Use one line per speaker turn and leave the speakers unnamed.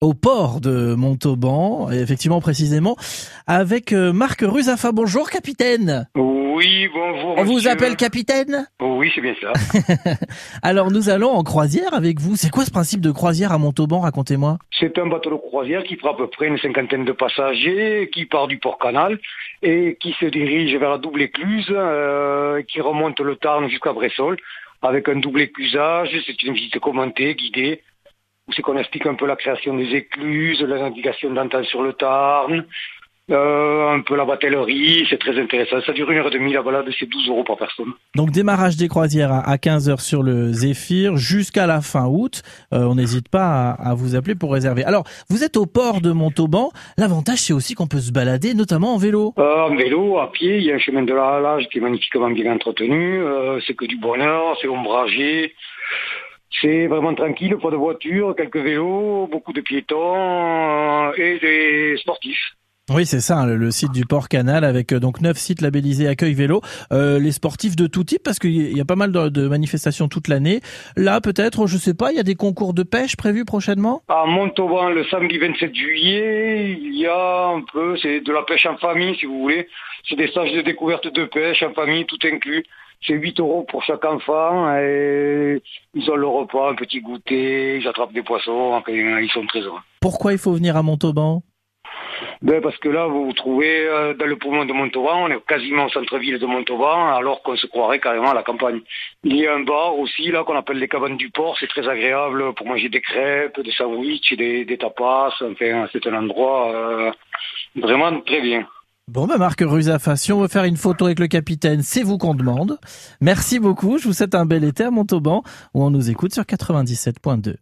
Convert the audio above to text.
au port de Montauban, effectivement précisément, avec euh, Marc Ruzafa. Bonjour capitaine.
Oui, bonjour.
On vous appelle capitaine
Oui, c'est bien ça.
Alors nous allons en croisière avec vous. C'est quoi ce principe de croisière à Montauban Racontez-moi.
C'est un bateau de croisière qui prend à peu près une cinquantaine de passagers, qui part du port canal et qui se dirige vers la double écluse, euh, qui remonte le Tarn jusqu'à Bressol avec un double éclusage. C'est une visite commentée, guidée, où c'est qu'on explique un peu la création des écluses, la navigation d'antan sur le Tarn, euh, un peu la batellerie. C'est très intéressant. Ça dure une heure et demie. La balade, c'est 12 euros par personne.
Donc démarrage des croisières à 15h sur le Zéphyr jusqu'à la fin août. Euh, on n'hésite pas à, à vous appeler pour réserver. Alors vous êtes au port de Montauban. L'avantage c'est aussi qu'on peut se balader notamment en vélo.
Euh, en vélo, à pied, il y a un chemin de la halage qui est magnifiquement bien entretenu. Euh, c'est que du bonheur, c'est ombragé. C'est vraiment tranquille, pas de voitures, quelques vélos, beaucoup de piétons euh, et des sportifs.
Oui, c'est ça, le, le site du Port Canal avec euh, donc neuf sites labellisés accueil vélo. Euh, les sportifs de tout type, parce qu'il y a pas mal de, de manifestations toute l'année. Là, peut-être, je sais pas, il y a des concours de pêche prévus prochainement?
À Montauban, le samedi 27 juillet, il y a un peu, c'est de la pêche en famille, si vous voulez. C'est des stages de découverte de pêche en famille, tout inclus. C'est 8 euros pour chaque enfant et ils ont le repas, un petit goûter, ils attrapent des poissons, ils sont très heureux.
Pourquoi il faut venir à Montauban?
Ben, parce que là, vous vous trouvez euh, dans le poumon de Montauban, on est quasiment au centre-ville de Montauban, alors qu'on se croirait carrément à la campagne. Il y a un bar aussi, là, qu'on appelle les cabanes du port, c'est très agréable pour manger des crêpes, des sandwichs, des, des tapas, enfin, c'est un endroit euh, vraiment très bien.
Bon, bah Marc Ruzafa, si on veut faire une photo avec le capitaine, c'est vous qu'on demande. Merci beaucoup, je vous souhaite un bel été à Montauban, où on nous écoute sur 97.2.